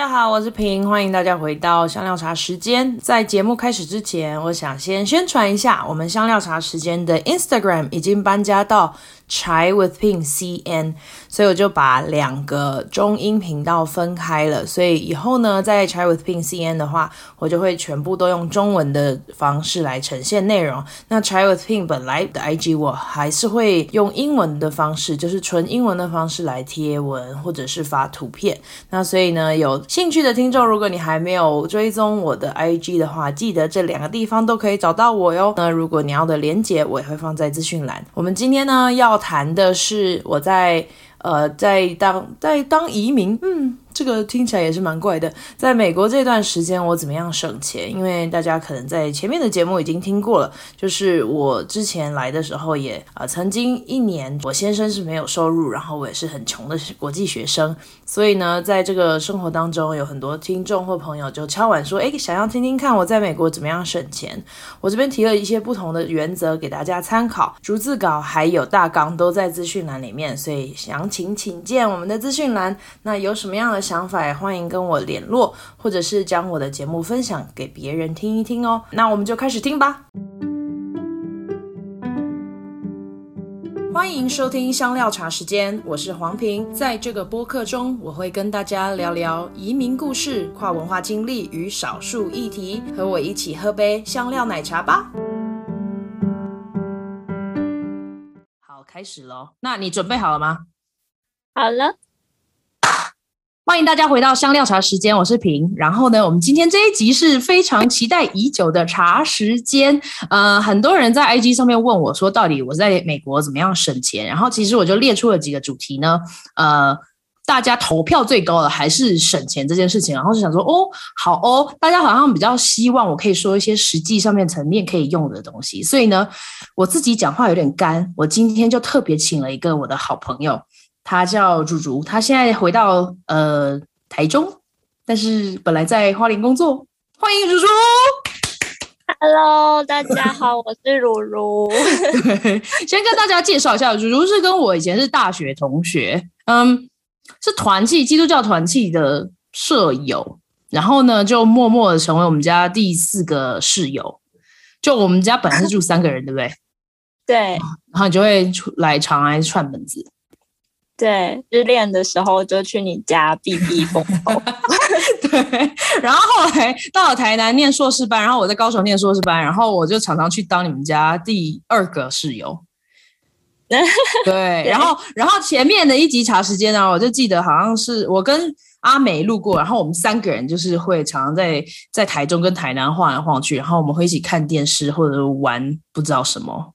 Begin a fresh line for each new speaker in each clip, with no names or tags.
大家好，我是平，欢迎大家回到香料茶时间。在节目开始之前，我想先宣传一下，我们香料茶时间的 Instagram 已经搬家到 Chai with Ping CN，所以我就把两个中英频道分开了。所以以后呢，在 Chai with Ping CN 的话，我就会全部都用中文的方式来呈现内容。那 Chai with Ping 本来的 IG 我还是会用英文的方式，就是纯英文的方式来贴文或者是发图片。那所以呢，有兴趣的听众，如果你还没有追踪我的 IG 的话，记得这两个地方都可以找到我哟。那如果你要的连结，我也会放在资讯栏。我们今天呢要谈的是我在呃在当在当移民，嗯。这个听起来也是蛮怪的。在美国这段时间，我怎么样省钱？因为大家可能在前面的节目已经听过了，就是我之前来的时候也啊、曾经一年我先生是没有收入，然后我也是很穷的国际学生，所以呢，在这个生活当中，有很多听众或朋友就敲碗说，诶，想要听听看我在美国怎么样省钱。我这边提了一些不同的原则给大家参考，逐字稿还有大纲都在资讯栏里面，所以详情请见我们的资讯栏。那有什么样的？想法也欢迎跟我联络，或者是将我的节目分享给别人听一听哦。那我们就开始听吧。欢迎收听香料茶时间，我是黄平。在这个播客中，我会跟大家聊聊移民故事、跨文化经历与少数议题。和我一起喝杯香料奶茶吧。好，开始喽。那你准备好了吗？
好了。
欢迎大家回到香料茶时间，我是平。然后呢，我们今天这一集是非常期待已久的茶时间。呃，很多人在 IG 上面问我说，到底我在美国怎么样省钱？然后其实我就列出了几个主题呢。呃，大家投票最高的还是省钱这件事情。然后就想说，哦，好哦，大家好像比较希望我可以说一些实际上面层面可以用的东西。所以呢，我自己讲话有点干，我今天就特别请了一个我的好朋友。他叫如如，他现在回到呃台中，但是本来在花莲工作。欢迎如如。
Hello，大家好，我是如如。
对，先跟大家介绍一下，如如是跟我以前是大学同学，嗯，是团契基督教团契的舍友，然后呢就默默的成为我们家第四个室友。就我们家本来是住三个人，对不对？
对。
然后你就会出来常来串门子。
对，失恋的时候就去你家避避风头。
对，然后后来到了台南念硕士班，然后我在高雄念硕士班，然后我就常常去当你们家第二个室友。对，然后然后前面的一集茶时间呢，我就记得好像是我跟阿美路过，然后我们三个人就是会常常在在台中跟台南晃来晃去，然后我们会一起看电视或者玩不知道什么。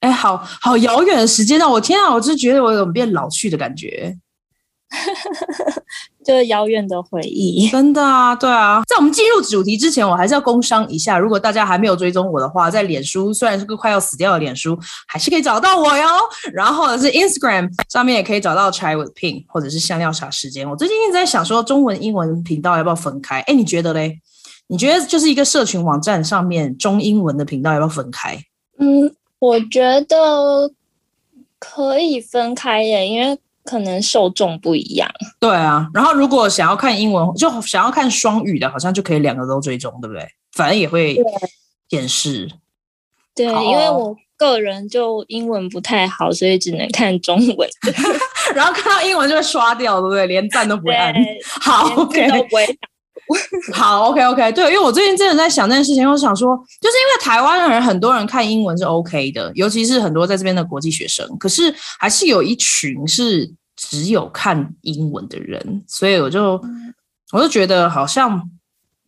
哎，好好遥远的时间啊！我天啊，我就觉得我有变老去的感觉，
就是遥远的回忆。
真的啊，对啊。在我们进入主题之前，我还是要工商一下。如果大家还没有追踪我的话，在脸书虽然是个快要死掉的脸书，还是可以找到我哟。然后或者是 Instagram 上面也可以找到 Chai with Pink，或者是香料茶时间。我最近一直在想说，中文、英文频道要不要分开？哎，你觉得嘞？你觉得就是一个社群网站上面中英文的频道要不要分开？
嗯。我觉得可以分开耶，因为可能受众不一样。
对啊，然后如果想要看英文，就想要看双语的，好像就可以两个都追踪，对不对？反正也会显示。
对，对，因为我个人就英文不太好，所以只能看中文。
然后看到英文就会刷掉，对不对？连赞都不会按。好，OK。好，OK OK，对，因为我最近真的在想这件事情，我想说，就是因为台湾人很多人看英文是 OK 的，尤其是很多在这边的国际学生，可是还是有一群是只有看英文的人，所以我就我就觉得好像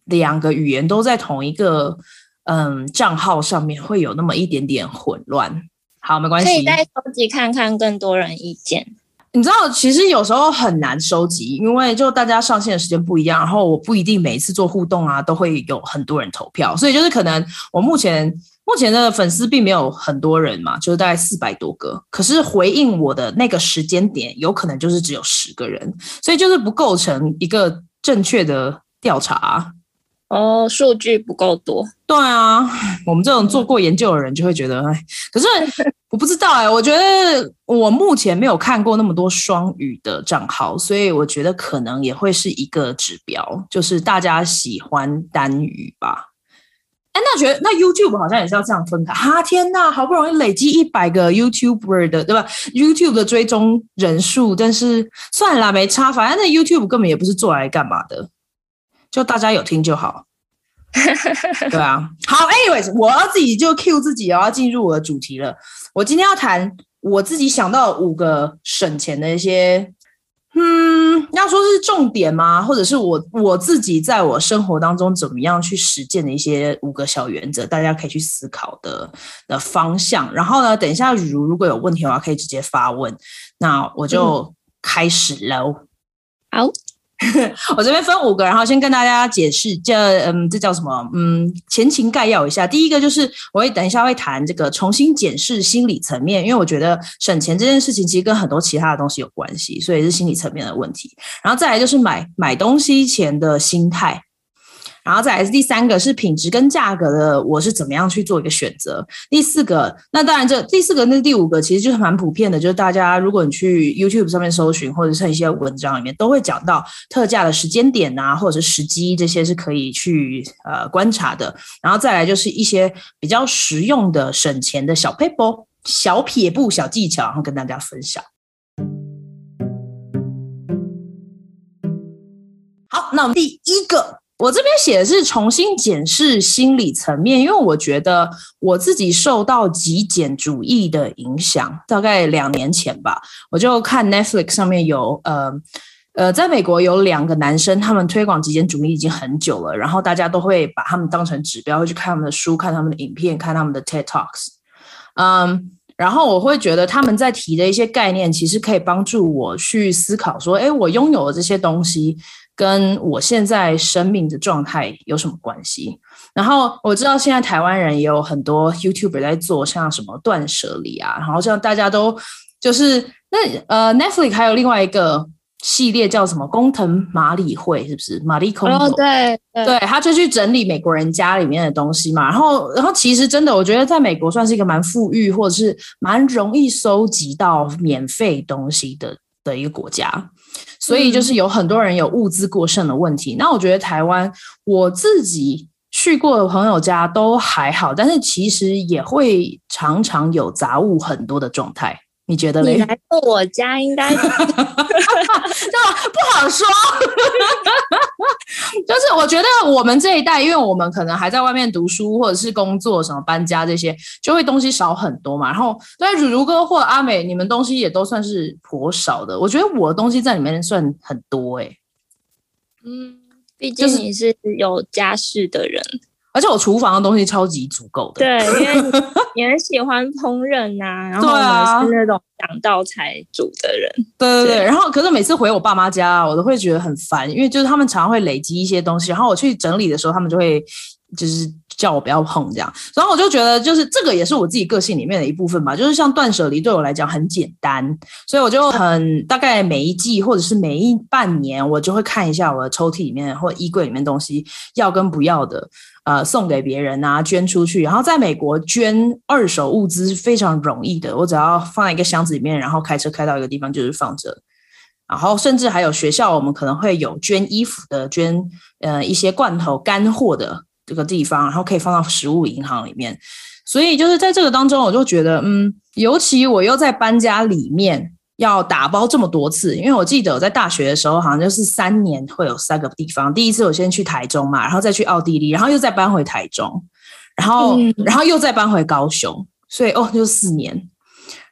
两个语言都在同一个嗯账号上面会有那么一点点混乱。好，没关系，
可以再收集看看更多人意见。
你知道，其实有时候很难收集，因为就大家上线的时间不一样，然后我不一定每一次做互动啊都会有很多人投票，所以就是可能我目前目前的粉丝并没有很多人嘛，就是大概四百多个，可是回应我的那个时间点有可能就是只有十个人，所以就是不构成一个正确的调查。
哦，数据不够多。
对啊，我们这种做过研究的人就会觉得，哎，可是 我不知道哎，我觉得我目前没有看过那么多双语的账号，所以我觉得可能也会是一个指标，就是大家喜欢单语吧。哎，那觉得那 YouTube 好像也是要这样分开哈，天呐，好不容易累积一百个 YouTuber 的，对吧？YouTube 的追踪人数，但是算了啦，没差，反正那 YouTube 根本也不是做来干嘛的。就大家有听就好，对啊。好，anyways，我要自己就 cue 自己，我要进入我的主题了。我今天要谈我自己想到五个省钱的一些，嗯，要说是重点吗？或者是我我自己在我生活当中怎么样去实践的一些五个小原则，大家可以去思考的的方向。然后呢，等一下如如果有问题的话，可以直接发问。那我就开始喽。
好。
我这边分五个，然后先跟大家解释，这嗯，这叫什么？嗯，前情概要一下。第一个就是，我会等一下会谈这个重新检视心理层面，因为我觉得省钱这件事情其实跟很多其他的东西有关系，所以是心理层面的问题。然后再来就是买买东西前的心态。然后再来是第三个是品质跟价格的，我是怎么样去做一个选择？第四个，那当然这第四个那第五个其实就是蛮普遍的，就是大家如果你去 YouTube 上面搜寻，或者是一些文章里面都会讲到特价的时间点啊，或者是时机这些是可以去呃观察的。然后再来就是一些比较实用的省钱的小撇步、小撇步、小技巧，然后跟大家分享。好，那我们第一个。我这边写的是重新检视心理层面，因为我觉得我自己受到极简主义的影响，大概两年前吧，我就看 Netflix 上面有呃呃，在美国有两个男生，他们推广极简主义已经很久了，然后大家都会把他们当成指标，会去看他们的书、看他们的影片、看他们的 TED Talks，嗯，然后我会觉得他们在提的一些概念，其实可以帮助我去思考说，诶，我拥有的这些东西。跟我现在生命的状态有什么关系？然后我知道现在台湾人也有很多 YouTuber 在做，像什么断舍离啊，然后像大家都就是那呃 Netflix 还有另外一个系列叫什么工藤麻里惠，是不是？玛丽空
哦，对对，
对，他就去整理美国人家里面的东西嘛。然后然后其实真的，我觉得在美国算是一个蛮富裕，或者是蛮容易收集到免费东西的的一个国家。所以就是有很多人有物资过剩的问题。嗯。那我觉得台湾我自己去过的朋友家都还好，但是其实也会常常有杂物很多的状态。你觉得呢？
你来过我家应该，对吧？
不好说。就是我觉得我们这一代，因为我们可能还在外面读书或者是工作，什么搬家这些，就会东西少很多嘛。然后，对如如哥或阿美，你们东西也都算是颇少的。我觉得我的东西在里面算很多哎、欸。
嗯，毕竟你是有家室的人。
而且我厨房的东西超级足够的，
对，因为你很喜欢烹饪呐、啊，然后我是那种讲道才煮的人，
对对对，对。然后可是每次回我爸妈家，我都会觉得很烦，因为就是他们常常会累积一些东西，然后我去整理的时候，他们就会就是。叫我不要碰这样，然后我就觉得就是这个也是我自己个性里面的一部分吧，就是像断舍离对我来讲很简单，所以我就很大概每一季或者是每一半年，我就会看一下我的抽屉里面或衣柜里面东西要跟不要的，呃，送给别人啊，捐出去。然后在美国捐二手物资是非常容易的，我只要放在一个箱子里面，然后开车开到一个地方就是放着。然后甚至还有学校，我们可能会有捐衣服的，捐呃一些罐头干货的。这个地方，然后可以放到食物银行里面，所以就是在这个当中，我就觉得，嗯，尤其我又在搬家里面要打包这么多次，因为我记得我在大学的时候，好像就是三年会有三个地方，第一次我先去台中嘛，然后再去奥地利，然后又再搬回台中，然后、嗯、然后又再搬回高雄，所以哦，就四年。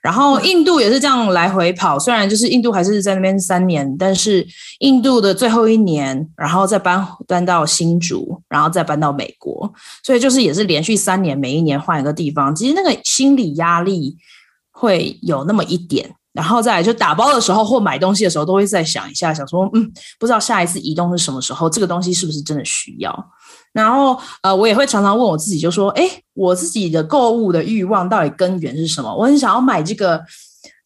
然后印度也是这样来回跑，虽然就是印度还是在那边三年，但是印度的最后一年，然后再搬搬到新竹，然后再搬到美国，所以就是也是连续三年，每一年换一个地方，其实那个心理压力会有那么一点。然后再来就打包的时候或买东西的时候，都会再想一下，想说，嗯，不知道下一次移动是什么时候，这个东西是不是真的需要？然后，呃，我也会常常问我自己，就说，哎，我自己的购物的欲望到底根源是什么？我很想要买这个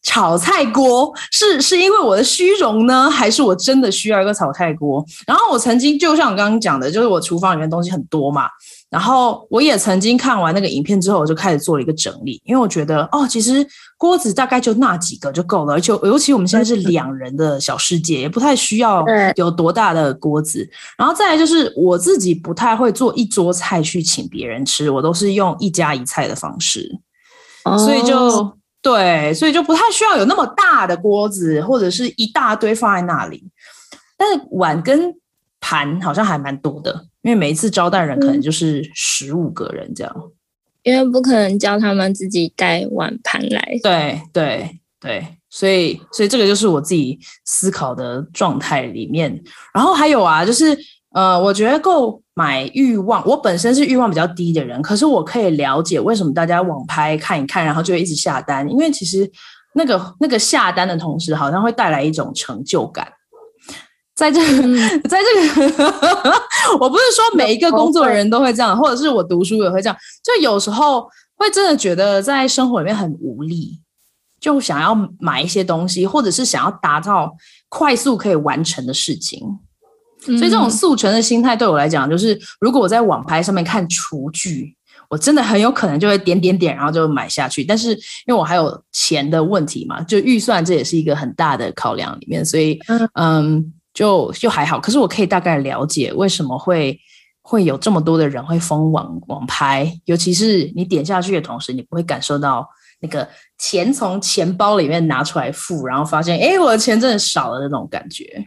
炒菜锅是是因为我的虚荣呢，还是我真的需要一个炒菜锅？然后我曾经就像我刚刚讲的，就是我厨房里面东西很多嘛。然后我也曾经看完那个影片之后，我就开始做了一个整理，因为我觉得哦，其实锅子大概就那几个就够了，而且尤其我们现在是两人的小世界，也不太需要有多大的锅子。然后再来就是我自己不太会做一桌菜去请别人吃，我都是用一家一菜的方式，所以就。对，所以就不太需要有那么大的锅子，或者是一大堆放在那里。但是碗跟盘好像还蛮多的，因为每一次招待人可能就是十五个人这样。嗯，
因为不可能叫他们自己带碗盘来。
对对对，所以所以这个就是我自己思考的状态里面。然后还有啊，就是。呃，我觉得购买欲望，我本身是欲望比较低的人，可是我可以了解为什么大家网拍看一看，然后就会一直下单，因为其实那个那个下单的同时，好像会带来一种成就感。在这个，在这个，我不是说每一个工作人都会这样，或者是我读书也会这样，就有时候会真的觉得在生活里面很无力，就想要买一些东西，或者是想要达到快速可以完成的事情。所以这种速成的心态对我来讲，就是如果我在网拍上面看厨具，我真的很有可能就会点点点，然后就买下去。但是因为我还有钱的问题嘛，就预算这也是一个很大的考量里面，所以嗯，就就还好。可是我可以大概了解为什么会会有这么多的人会疯网网拍，尤其是你点下去的同时，你不会感受到那个钱从钱包里面拿出来付，然后发现哎，我的钱真的少了那种感觉。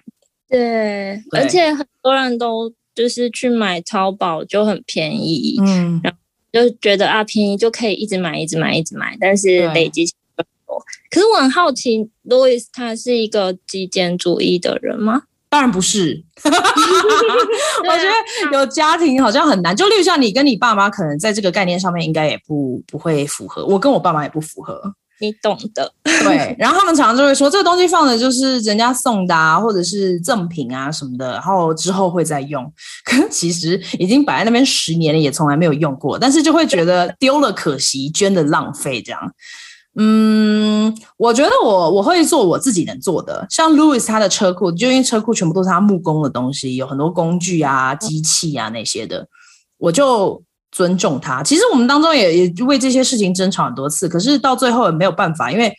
对，而且很多人都就是去买淘宝就很便宜，嗯，然后就觉得啊便宜就可以一直买，一直买，一直买，但是累积。可是我很好奇，Louis 他是一个极简主义的人吗？
当然不是，我觉得有家庭好像很难。就例如像你跟你爸妈，可能在这个概念上面应该也不不会符合。我跟我爸妈也不符合。
你懂的，
对。然后他们常常就会说，这个东西放的就是人家送的啊，或者是赠品啊什么的，然后之后会再用。可是其实已经摆在那边十年了，也从来没有用过。但是就会觉得丢了可惜，捐的浪费这样。嗯，我觉得我我会做我自己能做的，像 Louis 他的车库，就因为车库全部都是他木工的东西，有很多工具啊、机器啊那些的，我就。尊重他，其实我们当中也也为这些事情争吵很多次，可是到最后也没有办法，因为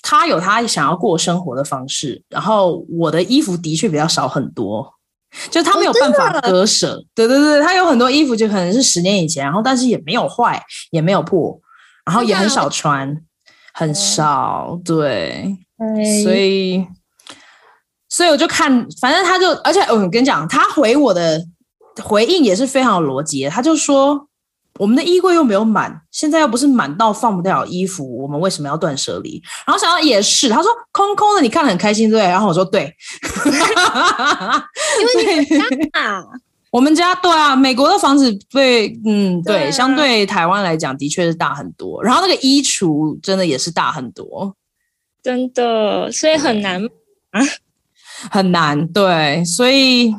他有他想要过生活的方式，然后我的衣服的确比较少很多，就他没有办法割舍。哦、对对对，他有很多衣服就可能是十年以前，然后但是也没有坏，也没有破，然后也很少穿，很少。对，哎、所以所以我就看，反正他就，而且我跟你讲，他回我的。回应也是非常有逻辑，他就说：“我们的衣柜又没有满，现在又不是满到放不掉衣服，我们为什么要断舍离？”然后想到也是，他说：“空空的，你看得很开心，对？”然后我说：“对，
因为你们家，
我们家对啊，美国的房子对，嗯，对，对啊、相对台湾来讲的确是大很多，然后那个衣橱真的也是大很多，
真的，所以很难啊，
很难，对，所以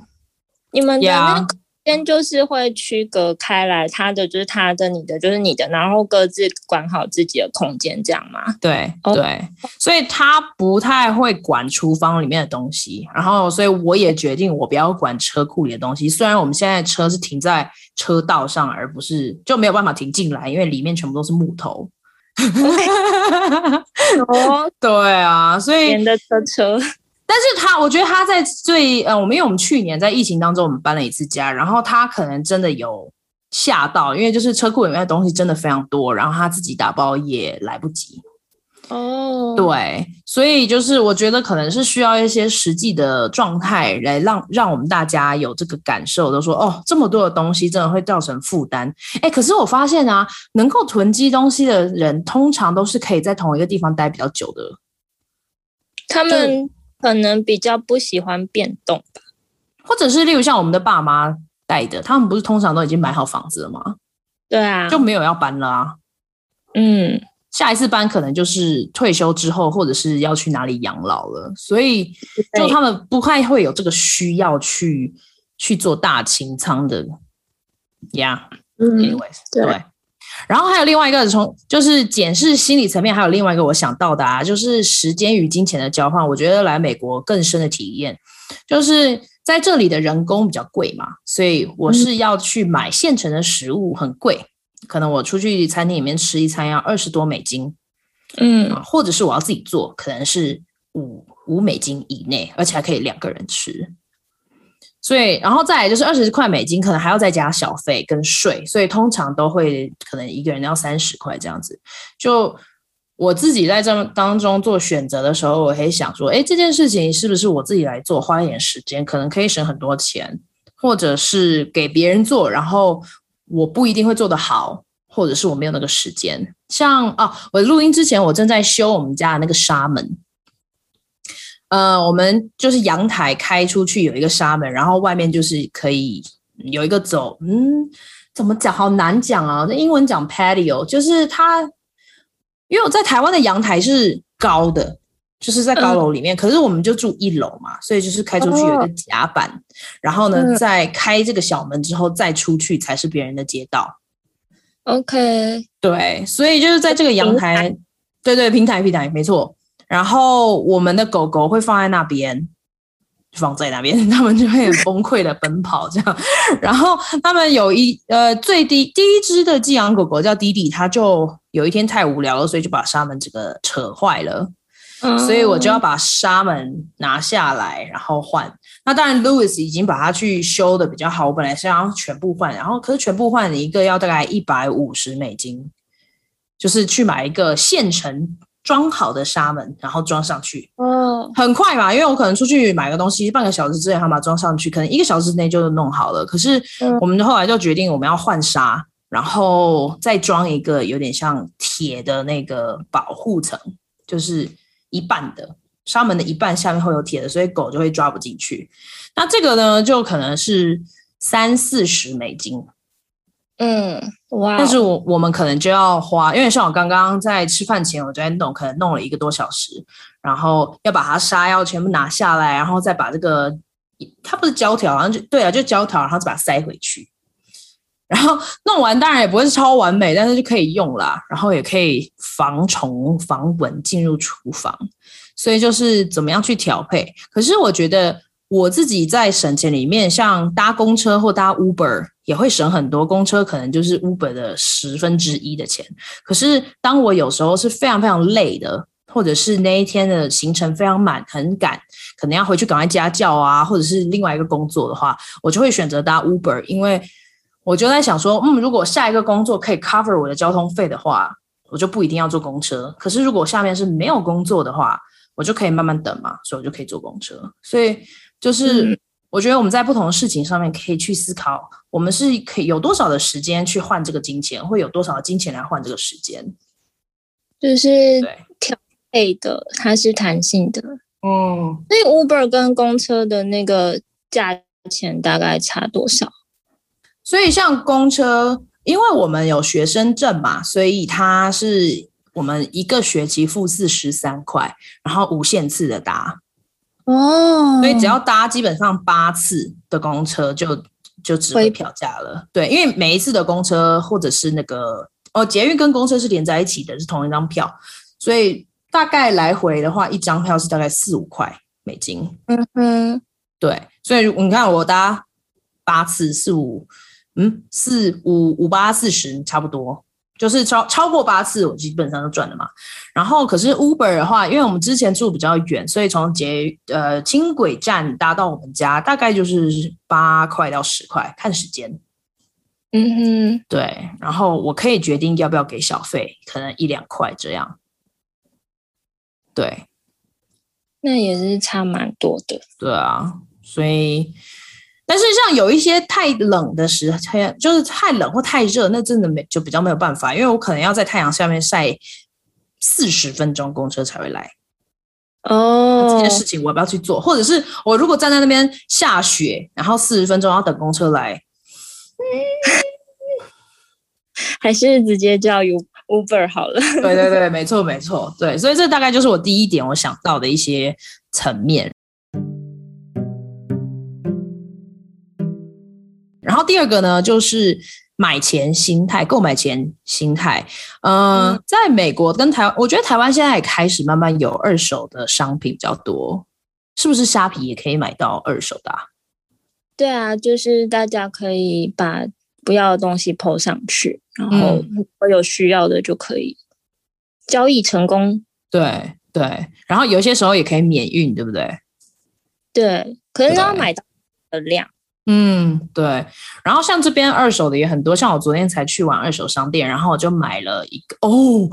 你们的那个。”先就是会区隔开来，他的就是他的，你的就是你的，然后各自管好自己的空间，这样吗？
对对，所以他不太会管厨房里面的东西，然后所以我也决定我不要管车库里的东西。虽然我们现在车是停在车道上，而不是就没有办法停进来，因为里面全部都是木头。哦，对啊，所以
的车车。
但是他，我觉得他在最呃，我们因为我们去年在疫情当中，我们搬了一次家，然后他可能真的有吓到，因为就是车库里面的东西真的非常多，然后他自己打包也来不及。哦，对，所以就是我觉得可能是需要一些实际的状态来让让我们大家有这个感受，都说哦，这么多的东西真的会造成负担。哎，可是我发现啊，能够囤积东西的人，通常都是可以在同一个地方待比较久的。
他们。可能比较不喜欢变动吧，
或者是例如像我们的爸妈带的，他们不是通常都已经买好房子了吗？
对啊，
就没有要搬了啊。
嗯，
下一次搬可能就是退休之后，或者是要去哪里养老了，所以就他们不太会有这个需要去去做大清仓的呀。Yeah,
嗯，anyways, 对。
对然后还有另外一个从就是检视心理层面，还有另外一个我想到的啊，就是时间与金钱的交换。我觉得来美国更深的体验，就是在这里的人工比较贵嘛，所以我是要去买现成的食物，很贵。可能我出去餐厅里面吃一餐要二十多美金，嗯，或者是我要自己做，可能是五五美金以内，而且还可以两个人吃。所以，然后再来就是二十块美金，可能还要再加小费跟税，所以通常都会可能一个人要三十块这样子。就我自己在这当中做选择的时候，我可以想说，哎，这件事情是不是我自己来做，花一点时间，可能可以省很多钱，或者是给别人做，然后我不一定会做得好，或者是我没有那个时间。像啊，我录音之前，我正在修我们家的那个纱门。呃，我们就是阳台开出去有一个纱门，然后外面就是可以有一个走，嗯，怎么讲？好难讲啊！那英文讲 patio，就是它，因为我在台湾的阳台是高的，就是在高楼里面，嗯、可是我们就住一楼嘛，所以就是开出去有一个甲板，哦、然后呢，再开这个小门之后再出去才是别人的街道。
OK，
对，所以就是在这个阳台，台对对，平台平台没错。然后我们的狗狗会放在那边，放在那边，他们就会很崩溃的奔跑这样。然后他们有一呃最低第一只的寄养狗狗叫弟弟，他就有一天太无聊了，所以就把纱门这个扯坏了。嗯，所以我就要把纱门拿下来，然后换。那当然，Louis 已经把它去修的比较好。我本来是要全部换，然后可是全部换一个要大概一百五十美金，就是去买一个现成。装好的纱门，然后装上去，嗯，很快嘛，因为我可能出去买个东西，半个小时之内他把它装上去，可能一个小时之内就弄好了。可是我们后来就决定我们要换纱，然后再装一个有点像铁的那个保护层，就是一半的纱门的一半下面会有铁的，所以狗就会抓不进去。那这个呢，就可能是三四十美金。
嗯，哇！
但是我我们可能就要花，因为像我刚刚在吃饭前，我就在弄，可能弄了一个多小时，然后要把它纱要全部拿下来，然后再把这个，它不是胶条，好像就对啊，就胶条，然后再把它塞回去，然后弄完当然也不会是超完美，但是就可以用啦，然后也可以防虫防蚊进入厨房，所以就是怎么样去调配。可是我觉得。我自己在省钱里面，像搭公车或搭 Uber 也会省很多，公车可能就是 Uber 的十分之一的钱。可是当我有时候是非常非常累的，或者是那一天的行程非常满、很赶，可能要回去赶快家教啊，或者是另外一个工作的话，我就会选择搭 Uber，因为我就在想说，嗯，如果下一个工作可以 cover 我的交通费的话，我就不一定要坐公车。可是如果下面是没有工作的话，我就可以慢慢等嘛，所以我就可以坐公车。所以。就是我觉得我们在不同的事情上面可以去思考，我们是可以有多少的时间去换这个金钱，会有多少的金钱来换这个时间，
就是调配的，它是弹性的。
嗯，
所以 Uber 跟公车的那个价钱大概差多少？
所以像公车，因为我们有学生证嘛，所以它是我们一个学期付四十三块，然后无限次的搭。
哦，
所以只要搭基本上八次的公车就，就就值回票价了。对，因为每一次的公车或者是那个哦，捷运跟公车是连在一起的，是同一张票，所以大概来回的话，一张票是大概四五块美金。
嗯哼，
对，所以你看我搭八次四五，嗯，四五五八四十差不多。就是超超过八次，我基本上都赚了嘛。然后可是 Uber 的话，因为我们之前住比较远，所以从捷呃轻轨站搭到我们家大概就是八块到十块，看时间。
嗯哼，
对。然后我可以决定要不要给小费，可能一两块这样。对，
那也是差蛮多的。
对啊，所以。但是像有一些太冷的时候，就是太冷或太热，那真的没就比较没有办法，因为我可能要在太阳下面晒四十分钟，公车才会来。
哦，
这件事情我要不要去做？或者是我如果站在那边下雪，然后四十分钟要等公车来，
嗯，还是直接叫 Uber 好了。
对对对，没错没错，对，所以这大概就是我第一点我想到的一些层面。第二个呢，就是买前心态、购买前心态。呃、嗯，在美国跟台湾，我觉得台湾现在也开始慢慢有二手的商品比较多，是不是？虾皮也可以买到二手的啊？
对啊，就是大家可以把不要的东西 po 上去，然后有需要的就可以交易成功。
对对，然后有些时候也可以免运，对不对？
对，可是要买到的量。
嗯，对。然后像这边二手的也很多，像我昨天才去完二手商店，然后我就买了一个哦，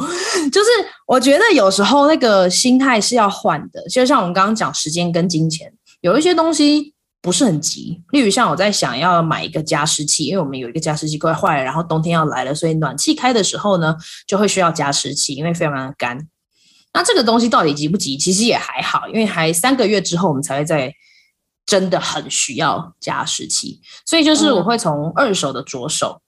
就是我觉得有时候那个心态是要换的，就像我们刚刚讲时间跟金钱，有一些东西不是很急。例如像我在想要买一个加湿器，因为我们有一个加湿器快坏了，然后冬天要来了，所以暖气开的时候呢，就会需要加湿器，因为非常的干。那这个东西到底急不急？其实也还好，因为还三个月之后我们才会在。真的很需要加湿器，所以就是我会从二手的着手。嗯。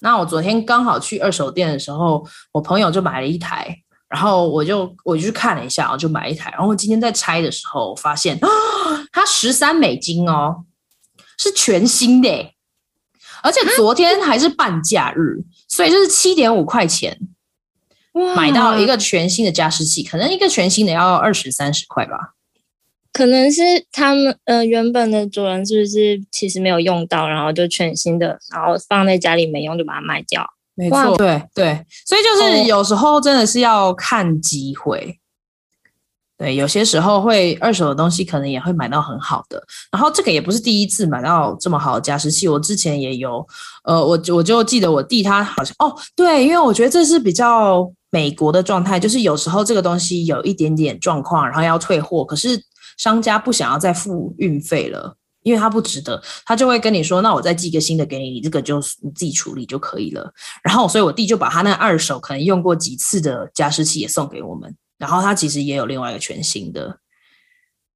那我昨天刚好去二手店的时候，我朋友就买了一台，然后我就我就去看了一下，我就买一台。然后我今天在拆的时候，我发现啊，它十三美金哦，是全新的，而且昨天还是半价日，所以就是七点五块钱买到一个全新的加湿器，可能一个全新的要二十三十块吧。
可能是他们呃原本的主人是不是其实没有用到，然后就全新的，然后放在家里没用就把它卖掉。
没错，对对，所以就是有时候真的是要看机会。对，有些时候会二手的东西可能也会买到很好的。然后这个也不是第一次买到这么好的加湿器，我之前也有。呃，我我就记得我弟他好像哦，对，因为我觉得这是比较美国的状态，就是有时候这个东西有一点点状况，然后要退货，可是。商家不想要再付运费了，因为他不值得，他就会跟你说：“那我再寄个新的给你，你这个就你自己处理就可以了。”然后，所以我弟就把他那二手可能用过几次的加湿器也送给我们，然后他其实也有另外一个全新的。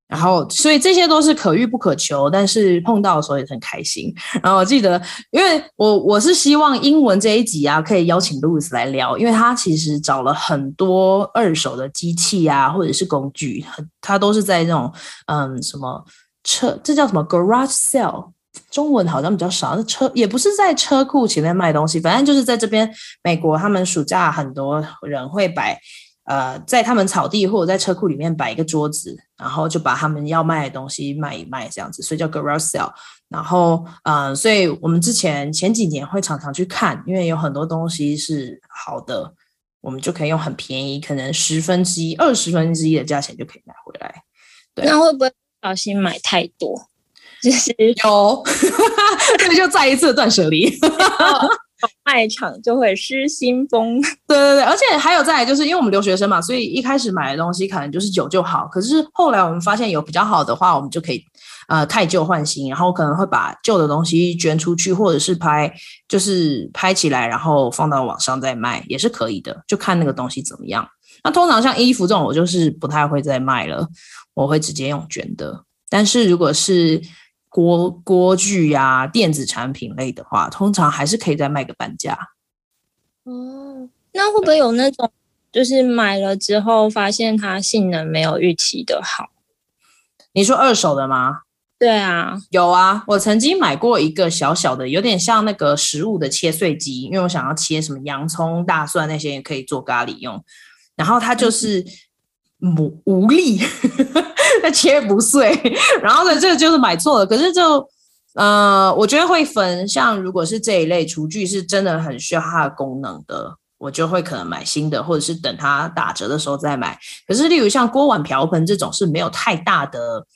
然后，所以这些都是可遇不可求，但是碰到的时候也很开心。然后我记得，因为我我是希望英文这一集啊，可以邀请 Louis 来聊，因为他其实找了很多二手的机器啊，或者是工具，他都是在那种嗯什么车，这叫什么 garage sale，中文好像比较少，那车也不是在车库前面卖东西，反正就是在这边美国，他们暑假很多人会摆。呃，在他们草地或者在车库里面摆一个桌子，然后就把他们要卖的东西卖一卖，这样子，所以叫 garage sale。然后，呃，所以我们之前前几年会常常去看，因为有很多东西是好的，我们就可以用很便宜，可能十分之一、二十分之一的价钱就可以买回来。对，
那会不会不小心买太多？就是
有，这个就再一次断舍离。
卖场就会失心疯，
对对对，而且还有再，就是因为我们留学生嘛，所以一开始买的东西可能就是旧就好。可是后来我们发现有比较好的话，我们就可以呃汰旧换新，然后可能会把旧的东西捐出去，或者是拍就是拍起来，然后放到网上再卖也是可以的，就看那个东西怎么样。那通常像衣服这种，我就是不太会再卖了，我会直接用捐的。但是如果是锅锅具呀、电子产品类的话，通常还是可以再卖个半价。
哦，那会不会有那种，就是买了之后发现它性能没有预期的好？
你说二手的吗？
对啊，
有啊，我曾经买过一个小小的，有点像那个食物的切碎机，因为我想要切什么洋葱、大蒜那些也可以做咖喱用，然后它就是无无力。切不碎，然后呢，这个就是买错了。可是就，呃，我觉得会分，像如果是这一类厨具是真的很需要它的功能的，我就会可能买新的，或者是等它打折的时候再买。可是例如像锅碗瓢盆这种是没有太大的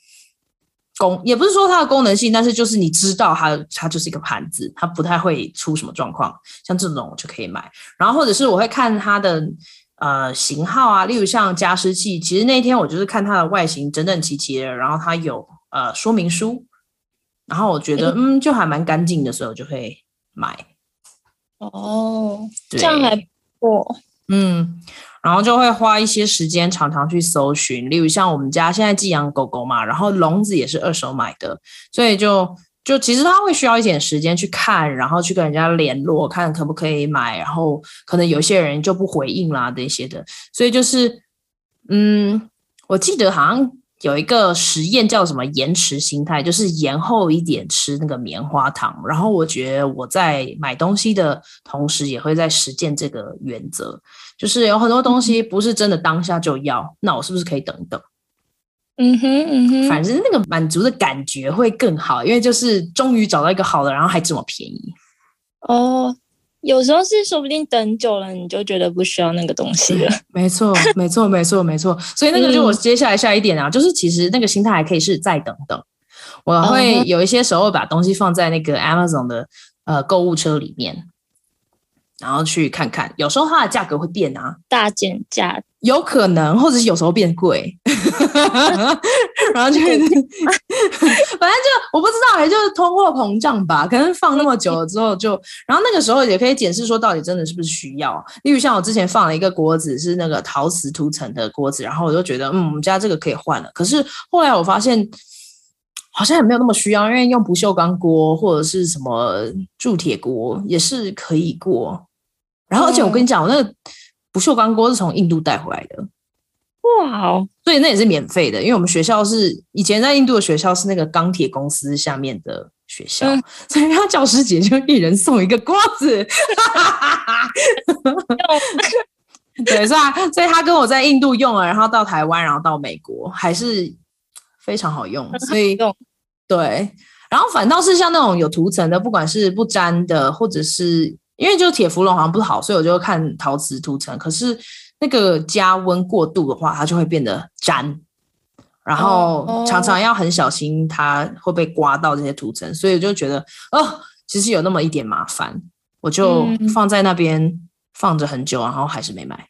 功，也不是说它的功能性，但是就是你知道它它就是一个盘子，它不太会出什么状况。像这种我就可以买，然后或者是我会看它的。呃，型号啊，例如像加湿器，其实那天我就是看它的外形整整齐齐的，然后它有呃说明书，然后我觉得嗯就还蛮干净的，所以我就会买。
哦，这样还不错。
嗯，然后就会花一些时间常常去搜寻，例如像我们家现在寄养狗狗嘛，然后笼子也是二手买的，所以就。就其实他会需要一点时间去看，然后去跟人家联络，看可不可以买，然后可能有些人就不回应啦这些的，所以就是，嗯，我记得好像有一个实验叫什么延迟心态，就是延后一点吃那个棉花糖。然后我觉得我在买东西的同时，也会在实践这个原则，就是有很多东西不是真的当下就要，那我是不是可以等一等？
嗯哼嗯哼，
反正那个满足的感觉会更好，因为就是终于找到一个好的，然后还这么便宜。
哦。有时候是说不定等久了你就觉得不需要那个东西了。
没错，没错，没错，没错。所以那个就我接下来下一点啊，嗯、就是其实那个心态还可以是再等等。我会有一些时候把东西放在那个 Amazon 的呃购物车里面。然后去看看，有时候它的价格会变啊，
大减价
有可能，或者是有时候变贵，然后就 反正就我不知道，也就是通货膨胀吧。可能放那么久了之后就，就然后那个时候也可以检视说，到底真的是不是需要。例如像我之前放了一个锅子，是那个陶瓷涂层的锅子，然后我就觉得，嗯，我们家这个可以换了。可是后来我发现，好像也没有那么需要，因为用不锈钢锅或者是什么铸铁锅也是可以过。然后，而且我跟你讲，我那个不锈钢锅是从印度带回来的，
哇哦！
所以那也是免费的，因为我们学校是以前在印度的学校是那个钢铁公司下面的学校，嗯、所以他教师节就一人送一个锅子，对，是吧？所以他跟我在印度用了，然后到台湾，然后到美国，还是非常好用。所以对，然后反倒是像那种有涂层的，不管是不粘的，或者是。因为就铁氟龙好像不好，所以我就看陶瓷涂层。可是那个加温过度的话，它就会变得粘，然后常常要很小心，它会被刮到这些涂层。所以我就觉得，哦，其实有那么一点麻烦，我就放在那边放着很久，然后还是没买。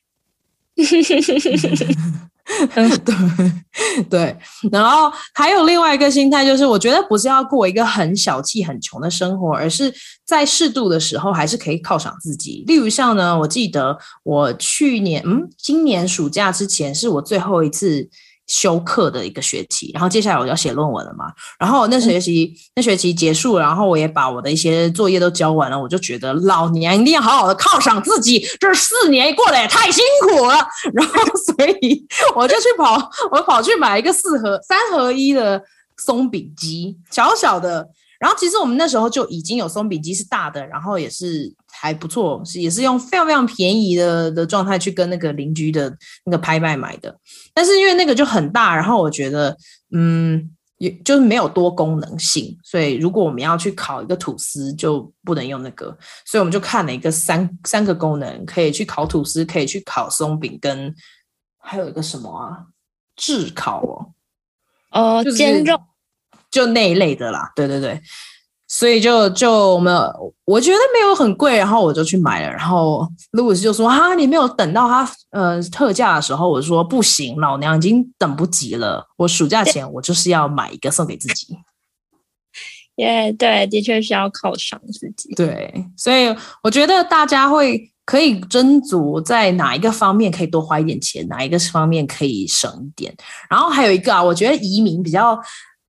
对对，然后还有另外一个心态，就是我觉得不是要过一个很小气、很穷的生活，而是在适度的时候还是可以犒赏自己。例如像呢，我记得我去年，嗯，今年暑假之前是我最后一次。修课的一个学期，然后接下来我要写论文了嘛，然后那学期、那学期结束，然后我也把我的一些作业都交完了，我就觉得老娘一定要好好的犒赏自己，这四年过得也太辛苦了，然后所以我就去跑，我跑去买一个四合三合一的松饼机，小小的。然后其实我们那时候就已经有松饼机是大的，然后也是还不错，是也是用非常非常便宜的的状态去跟那个邻居的那个拍卖买的。但是因为那个就很大，然后我觉得嗯，也就是没有多功能性，所以如果我们要去烤一个吐司，就不能用那个。所以我们就看了一个三三个功能，可以去烤吐司，可以去烤松饼，跟还有一个什么啊，炙烤哦，
呃，
就是、
煎肉。
就那一类的啦，对对对，所以就就我们我觉得没有很贵，然后我就去买了。然后卢鲁斯就说：“哈，你没有等到它呃特价的时候。”我说：“不行，老娘已经等不及了。我暑假前 我就是要买一个送给自己。”
耶，对，的确是要犒赏自己。
对，所以我觉得大家会可以斟酌在哪一个方面可以多花一点钱，哪一个方面可以省一点。然后还有一个啊，我觉得移民比较。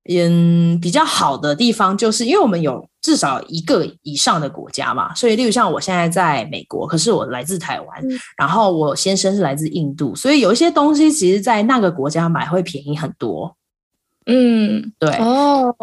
嗯，比较好的地方就是因为我们有至少一个以上的国家嘛，所以例如像我现在在美国，可是我来自台湾，嗯、然后我先生是来自印度，所以有一些东西其实在那个国家买会便宜很多。嗯，对哦，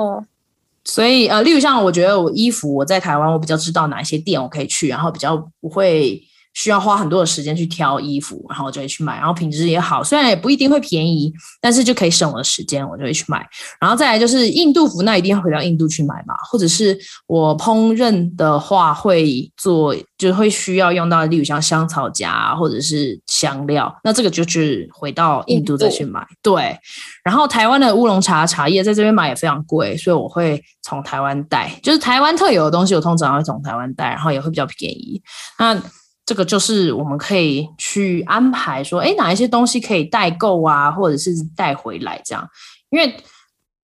所以呃，例如像我觉得我衣服我在台湾，我比较知道哪一些店我可以去，然后比较不会。需要花很多的时间去挑衣服，然后我就会去买，然后品质也好，虽然也不一定会便宜，但是就可以省我的时间，我就会去买。然后再来就是印度服，那一定要回到印度去买嘛，或者是我烹饪的话会做，就会需要用到，例如像香草荚或者是香料，那这个就是回到印度再去买。对，然后台湾的乌龙茶茶叶在这边买也非常贵，所以我会从台湾带，就是台湾特有的东西，我通常会从台湾带，然后也会比较便宜。那这个就是我们可以去安排说，哎，哪一些东西可以代购啊，或者是带回来这样，因为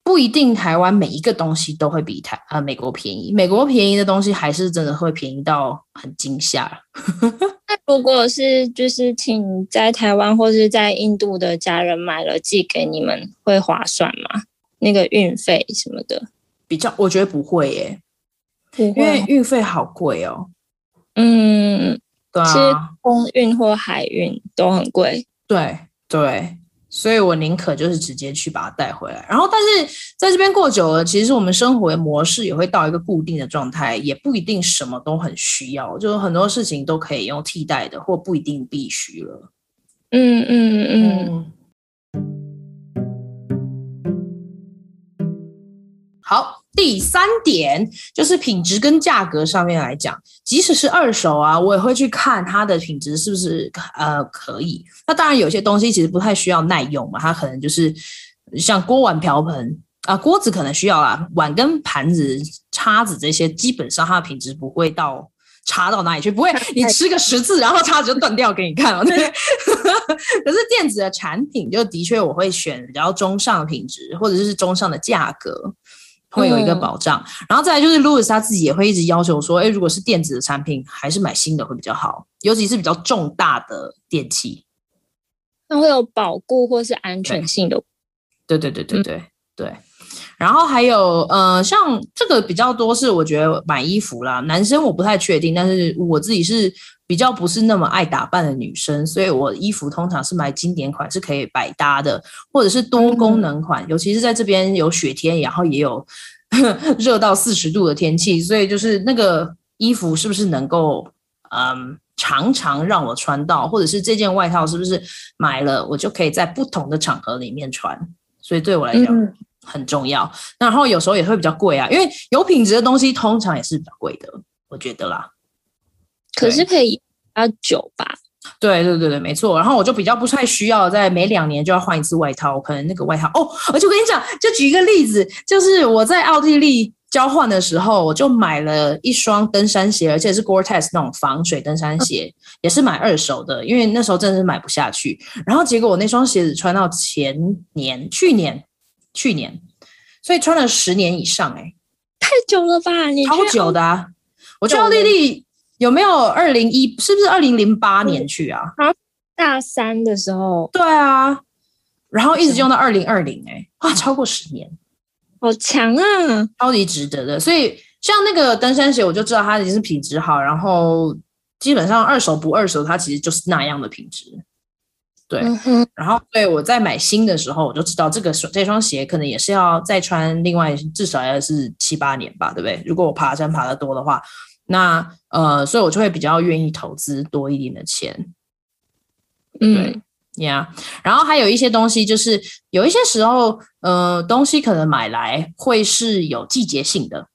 不一定台湾每一个东西都会比台呃美国便宜，美国便宜的东西还是真的会便宜到很惊吓。
那如果是就是请在台湾或是在印度的家人买了寄给你们，会划算吗？那个运费什么的，
比较我觉得不会耶，
不会，
因为运费好贵哦。
嗯。是空运或海运都很贵，
对对，所以我宁可就是直接去把它带回来。然后，但是在这边过久了，其实我们生活的模式也会到一个固定的状态，也不一定什么都很需要，就是很多事情都可以用替代的，或不一定必须了。
嗯嗯嗯。
第三点就是品质跟价格上面来讲，即使是二手啊，我也会去看它的品质是不是呃可以。那当然有些东西其实不太需要耐用嘛，它可能就是像锅碗瓢盆啊，锅子可能需要啦，碗跟盘子、叉子这些，基本上它的品质不会到差到哪里去，不会你吃个十次，然后叉子就断掉给你看了。对。可是电子的产品就的确我会选比较中上品质，或者是中上的价格。会有一个保障，嗯、然后再来就是 Louis 他自己也会一直要求说，哎，如果是电子的产品，还是买新的会比较好，尤其是比较重大的电器，
那会有保固或是安全性的。
对对对对对、嗯、对。然后还有呃，像这个比较多是我觉得买衣服啦，男生我不太确定，但是我自己是比较不是那么爱打扮的女生，所以我衣服通常是买经典款，是可以百搭的，或者是多功能款，嗯、尤其是在这边有雪天，然后也有 热到四十度的天气，所以就是那个衣服是不是能够嗯常常让我穿到，或者是这件外套是不是买了我就可以在不同的场合里面穿，所以对我来讲。嗯很重要，然后有时候也会比较贵啊，因为有品质的东西通常也是比较贵的，我觉得啦。
可是可以要久吧？
对对对对，没错。然后我就比较不太需要在每两年就要换一次外套，可能那个外套哦，而且我跟你讲，就举一个例子，就是我在奥地利交换的时候，我就买了一双登山鞋，而且是 Gore-Tex 那种防水登山鞋，嗯、也是买二手的，因为那时候真的是买不下去。然后结果我那双鞋子穿到前年、去年。去年，所以穿了十年以上，欸，哎，
太久了吧？你
超久的啊！我去奥地利有没有二零一？是不是二零零八年去啊？
啊，大三的时候。
对啊，然后一直用到二零二零，哎，哇，超过十年，
好强啊！
超级值得的。所以像那个登山鞋，我就知道它已经是品质好，然后基本上二手不二手，它其实就是那样的品质。对，然后对我在买新的时候，我就知道这个这双鞋可能也是要再穿，另外至少要是七八年吧，对不对？如果我爬山爬得多的话，那呃，所以我就会比较愿意投资多一点的钱。对呀.然后还有一些东西，就是有一些时候，呃，东西可能买来会是有季节性的。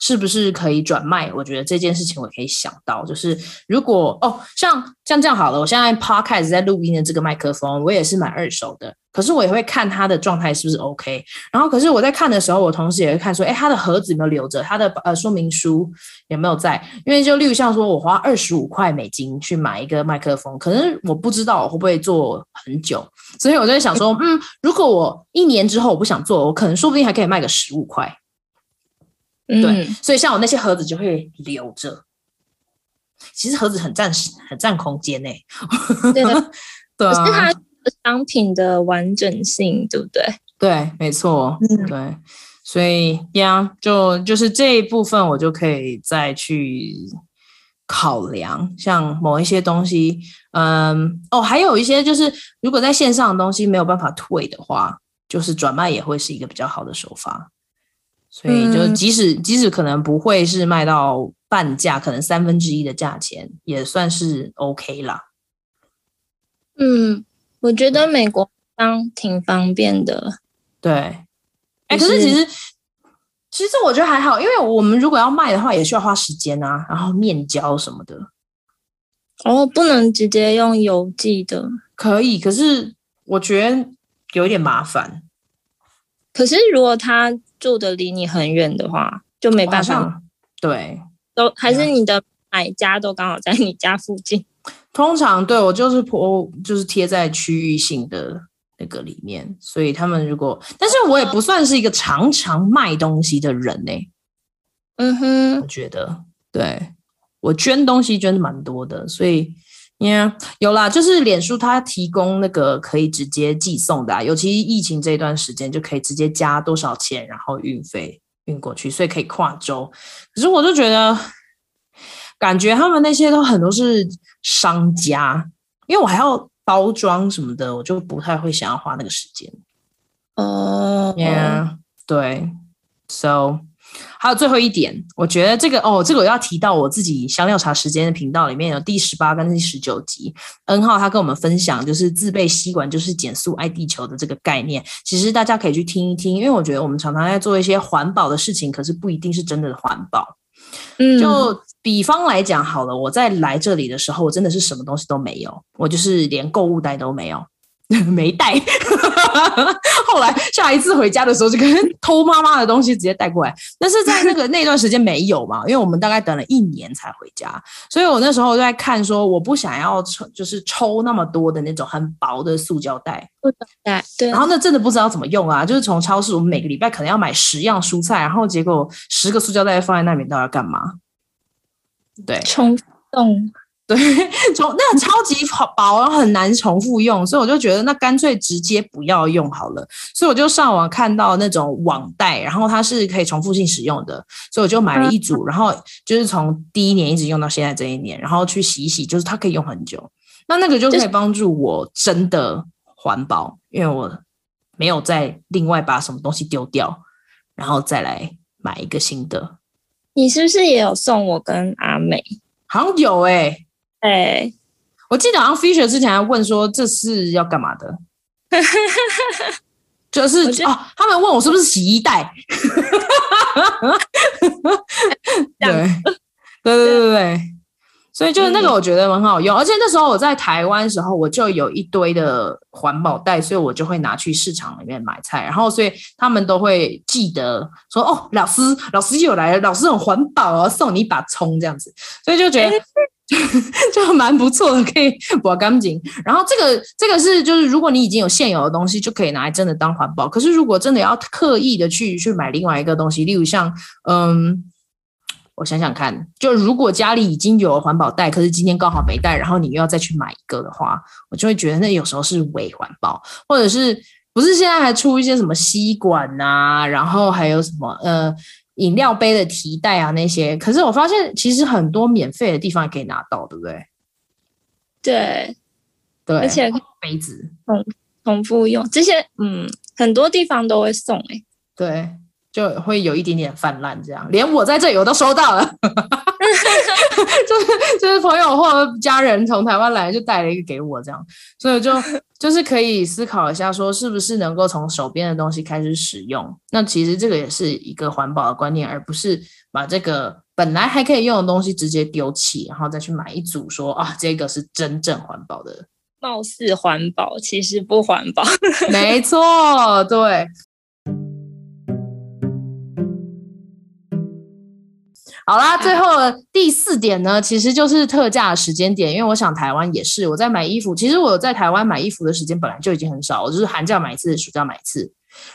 是不是可以转卖？我觉得这件事情我可以想到，就是如果哦，像像这样好了，我现在 podcast 在录音的这个麦克风，我也是买二手的，可是我也会看它的状态是不是 OK。然后，可是我在看的时候，我同时也会看说，哎，它的盒子有没有留着？它的呃说明书有没有在？因为就例如像说我花二十五块美金去买一个麦克风，可能我不知道我会不会做很久，所以我在想说，嗯，如果我一年之后我不想做，我可能说不定还可以卖个十五块。对，所以像我那些盒子就会留着。其实盒子很占很占空间呢。
对的，对啊。是它商品的完整性，对不对？
对，没错。嗯，对。所以呀，就就是这一部分，我就可以再去考量，像某一些东西，嗯，哦，还有一些就是，如果在线上的东西没有办法退的话，就是转卖也会是一个比较好的手法。所以，就即使、嗯、即使可能不会是卖到半价，可能三分之一的价钱也算是 OK 啦。
嗯，我觉得美国方挺方便的。
对，哎、就是，可是其实其实我觉得还好，因为我们如果要卖的话，也需要花时间啊，然后面交什么的。
哦，不能直接用邮寄的？
可以，可是我觉得有一点麻烦。
可是如果他住的离你很远的话，就没办法。
对，
都还是你的买家都刚好在你家附近。
通常对我就是铺，就是贴在区域性的那个里面，所以他们如果，但是我也不算是一个常常卖东西的人呢、欸。
嗯哼，
我觉得，对，我捐东西捐的蛮多的，所以。Yeah, 有啦，就是脸书它提供那个可以直接寄送的啊，尤其疫情这一段时间就可以直接加多少钱，然后运费运过去，所以可以跨州。可是我就觉得，感觉他们那些都很多是商家，因为我还要包装什么的，我就不太会想要花那个时间。
哦、
uh,，Yeah，对，So。还有最后一点，我觉得这个哦，这个我要提到我自己香料茶时间的频道里面有第十八跟第十九集，N 号他跟我们分享就是自备吸管就是减速爱地球的这个概念，其实大家可以去听一听，因为我觉得我们常常在做一些环保的事情，可是不一定是真的环保。嗯，就比方来讲好了，我在来这里的时候，我真的是什么东西都没有，我就是连购物袋都没有。没带，后来下一次回家的时候就跟偷妈妈的东西直接带过来。但是在那个那段时间没有嘛，因为我们大概等了一年才回家，所以我那时候就在看说，我不想要抽，就是抽那么多的那种很薄的塑胶袋。
对对。
然后那真的不知道怎么用啊，就是从超市，我们每个礼拜可能要买十样蔬菜，然后结果十个塑胶袋放在那里，到底要干嘛？对，
冲动。
对，从那个超级薄，很难重复用，所以我就觉得那干脆直接不要用好了。所以我就上网看到那种网袋，然后它是可以重复性使用的，所以我就买了一组，然后就是从第一年一直用到现在这一年，然后去洗一洗，就是它可以用很久。那那个就可以帮助我真的环保，因为我没有再另外把什么东西丢掉，然后再来买一个新的。
你是不是也有送我跟阿美？
好像有哎、欸。
哎，
我记得好像 Fisher 之前还问说，这是要干嘛的？就是哦，他们问我是不是洗衣袋？对，对对对对，所以就是那个我觉得很好用，而且那时候我在台湾的时候，我就有一堆的环保袋，所以我就会拿去市场里面买菜，然后所以他们都会记得说，哦，老师老师又来了，老师很环保哦，送你一把葱这样子，所以就觉得。就蛮不错的，可以保干净。然后这个这个是就是，如果你已经有现有的东西，就可以拿来真的当环保。可是如果真的要刻意的去去买另外一个东西，例如像嗯，我想想看，就如果家里已经有了环保袋，可是今天刚好没带，然后你又要再去买一个的话，我就会觉得那有时候是伪环保，或者是不是现在还出一些什么吸管啊，然后还有什么呃。饮料杯的提袋啊，那些，可是我发现其实很多免费的地方也可以拿到，对不对？
对，
对，
而且
杯子
重重复用这些，嗯，很多地方都会送诶、欸。
对，就会有一点点泛滥，这样，连我在这里我都收到了。就是就是朋友或者家人从台湾来就带了一个给我这样，所以就就是可以思考一下，说是不是能够从手边的东西开始使用。那其实这个也是一个环保的观念，而不是把这个本来还可以用的东西直接丢弃，然后再去买一组说啊，这个是真正环保的。
貌似环保，其实不环保。
没错，对。好啦，最后第四点呢，其实就是特价的时间点。因为我想台湾也是，我在买衣服。其实我在台湾买衣服的时间本来就已经很少，我就是寒假买一次，暑假买一次。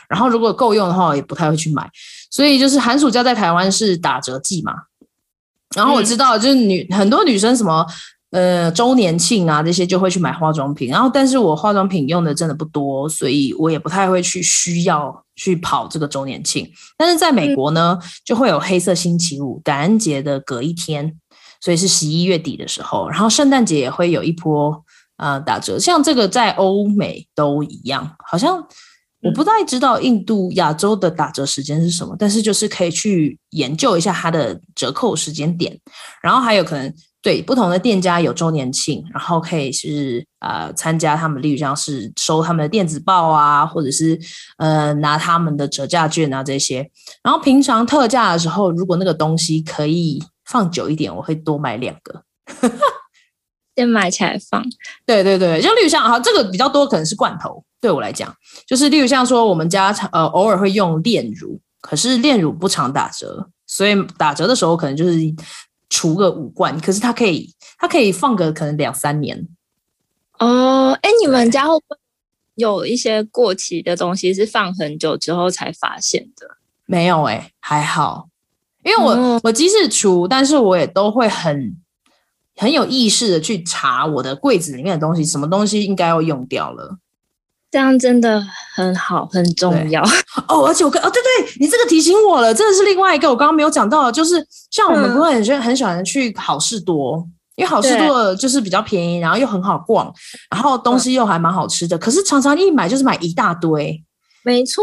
然后如果够用的话，我也不太会去买。所以就是寒暑假在台湾是打折季嘛。然后我知道，就是女很多女生什么。呃，周年庆啊，这些就会去买化妆品。然后，但是我化妆品用的真的不多，所以我也不太会去需要去跑这个周年庆。但是在美国呢，就会有黑色星期五、感恩节的隔一天，所以是十一月底的时候。然后圣诞节也会有一波呃打折，像这个在欧美都一样。好像我不太知道印度、亚洲的打折时间是什么，但是就是可以去研究一下它的折扣时间点。然后还有可能。对，不同的店家有周年庆，然后可以是呃参加他们，例如像是收他们的电子报啊，或者是呃拿他们的折价券啊这些。然后平常特价的时候，如果那个东西可以放久一点，我会多买两个，
先买起来放。
对对对，就例如像好，这个比较多可能是罐头，对我来讲，就是例如像说我们家呃偶尔会用炼乳，可是炼乳不常打折，所以打折的时候可能就是。除个五罐，可是它可以，它可以放个可能两三年。
哦，哎，你们家会不会有一些过期的东西是放很久之后才发现的？
没有哎、欸，还好，因为我、嗯、我即使除，但是我也都会很很有意识的去查我的柜子里面的东西，什么东西应该要用掉了。
这样真的很好，很重要
哦。而且我跟哦，对对，你这个提醒我了，真的是另外一个我刚刚没有讲到的，就是像我们不会很喜欢很喜欢去好事多，因为好事多就是比较便宜，然后又很好逛，然后东西又还蛮好吃的。可是常常一买就是买一大堆。
没错，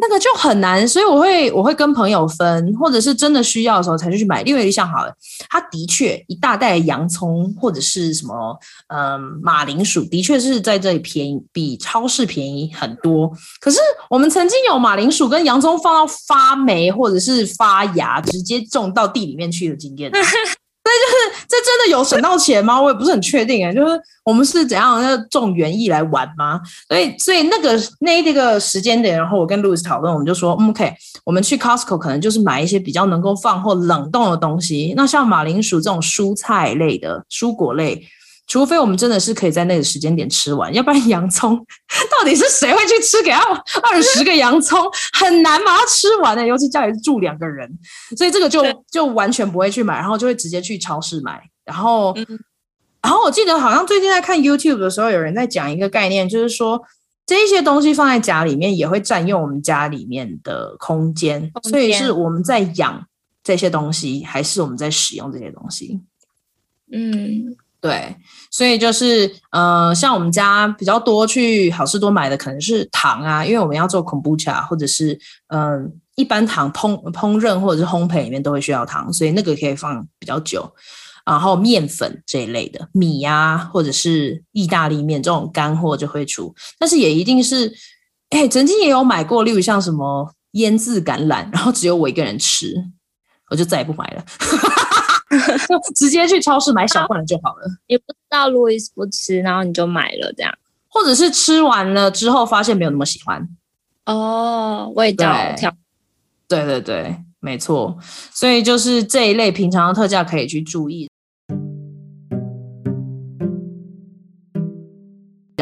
那个就很难，所以我会我会跟朋友分，或者是真的需要的时候才去买。另外一项好了，它的确一大袋洋葱或者是什么，嗯，马铃薯的确是在这里便宜，比超市便宜很多。可是我们曾经有马铃薯跟洋葱放到发霉或者是发芽，直接种到地里面去的经验。所以就是这真的有省到钱吗？我也不是很确定哎。就是我们是怎样要种园艺来玩吗？所以所以那个那一个时间点，然后我跟 Louis 讨论，我们就说，嗯，OK，我们去 Costco 可能就是买一些比较能够放或冷冻的东西。那像马铃薯这种蔬菜类的蔬果类。除非我们真的是可以在那个时间点吃完，要不然洋葱 到底是谁会去吃？给他二十个洋葱 很难把它吃完的，尤其家里住两个人，所以这个就就完全不会去买，然后就会直接去超市买。然后，然后我记得好像最近在看 YouTube 的时候，有人在讲一个概念，就是说这些东西放在家里面也会占用我们家里面的空间，所以是我们在养这些东西，还是我们在使用这些东西？嗯。对，所以就是，呃，像我们家比较多去好市多买的可能是糖啊，因为我们要做 kombucha 或者是，嗯、一般糖烹烹饪或者是烘焙里面都会需要糖，所以那个可以放比较久。然后面粉这一类的米呀、啊，或者是意大利面这种干货就会出，但是也一定是，哎，曾经也有买过，例如像什么腌制橄榄，然后只有我一个人吃，我就再也不买了。就 直接去超市买小罐的就好了。
也不知道路易斯不吃，然后你就买了这样，
或者是吃完了之后发现没有那么喜欢
哦，味道调。
对对对，没错。所以就是这一类平常的特价可以去注意。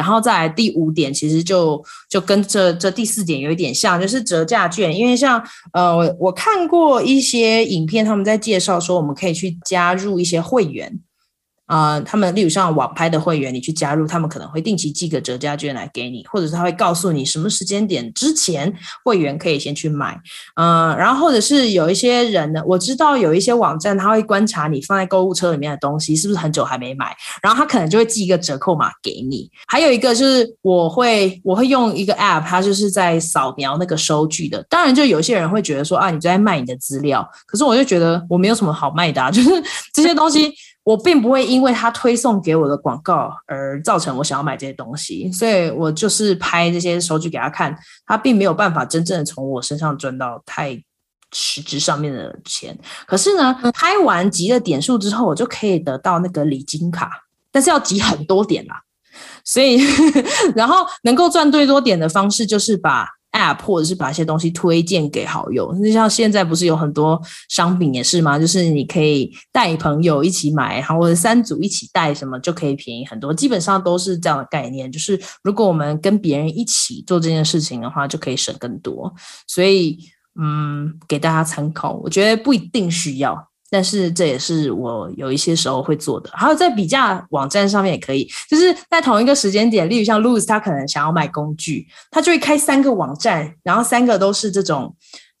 然后再来第五点，其实就就跟这这第四点有一点像，就是折价券。因为像呃，我我看过一些影片，他们在介绍说，我们可以去加入一些会员。啊、呃，他们例如像网拍的会员，你去加入，他们可能会定期寄个折价券来给你，或者是他会告诉你什么时间点之前会员可以先去买。嗯、然后或者是有一些人呢，我知道有一些网站他会观察你放在购物车里面的东西是不是很久还没买，然后他可能就会寄一个折扣码给你。还有一个就是我会我会用一个 app，它就是在扫描那个收据的。当然，就有些人会觉得说啊，你在卖你的资料，可是我就觉得我没有什么好卖的啊，就是这些东西。我并不会因为他推送给我的广告而造成我想要买这些东西，所以我就是拍这些收据给他看，他并没有办法真正的从我身上赚到太实质上面的钱。可是呢，拍完集了点数之后，我就可以得到那个礼金卡，但是要集很多点啦。所以，然后能够赚最多点的方式就是把。App 或者是把一些东西推荐给好友，那像现在不是有很多商品也是吗？就是你可以带朋友一起买，然后或者三组一起带什么就可以便宜很多。基本上都是这样的概念，就是如果我们跟别人一起做这件事情的话，就可以省更多。所以，嗯，给大家参考，我觉得不一定需要。但是这也是我有一些时候会做的，还有在比价网站上面也可以，就是在同一个时间点，例如像 Louis 他可能想要买工具，他就会开三个网站，然后三个都是这种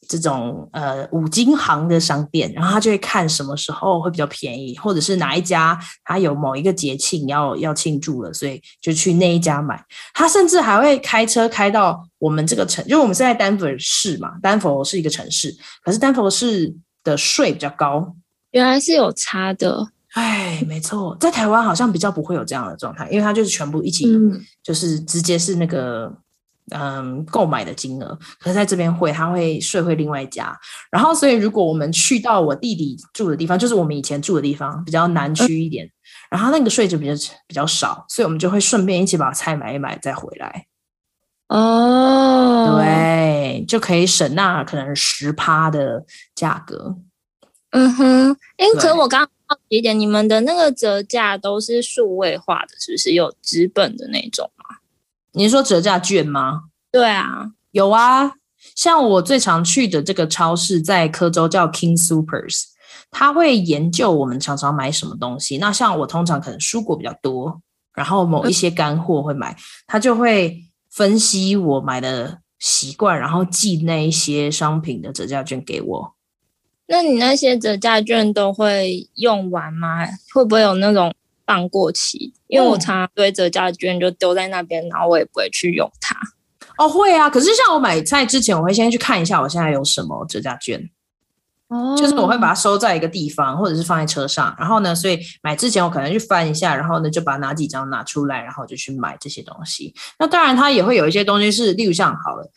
这种呃五金行的商店，然后他就会看什么时候会比较便宜，或者是哪一家他有某一个节庆要要庆祝了，所以就去那一家买。他甚至还会开车开到我们这个城，因为我们是在丹佛市嘛，丹佛是一个城市，可是丹佛市的税比较高。
原来是有差的，
哎，没错，在台湾好像比较不会有这样的状态，因为它就是全部一起，就是直接是那个嗯购买的金额。可是在这边会，它会税会另外加。然后，所以如果我们去到我弟弟住的地方，就是我们以前住的地方，比较南区一点，嗯、然后那个税就比较比较少，所以我们就会顺便一起把菜买一买再回来。哦，对，就可以省那可能十趴的价格。
嗯哼，哎，可是我刚刚好奇一点，你们的那个折价都是数位化的，是不是有纸本的那种吗？
你是说折价券吗？
对啊，
有啊。像我最常去的这个超市，在科州叫 King Supers，他会研究我们常常买什么东西。那像我通常可能蔬果比较多，然后某一些干货会买，他就会分析我买的习惯，然后寄那一些商品的折价券给我。
那你那些折价券都会用完吗？会不会有那种放过期？因为我常常堆折价券就丢在那边，然后我也不会去用它。
哦，会啊。可是像我买菜之前，我会先去看一下我现在有什么折价券。哦，就是我会把它收在一个地方，或者是放在车上。然后呢，所以买之前我可能去翻一下，然后呢就把哪几张拿出来，然后就去买这些东西。那当然，它也会有一些东西是，例如像好了。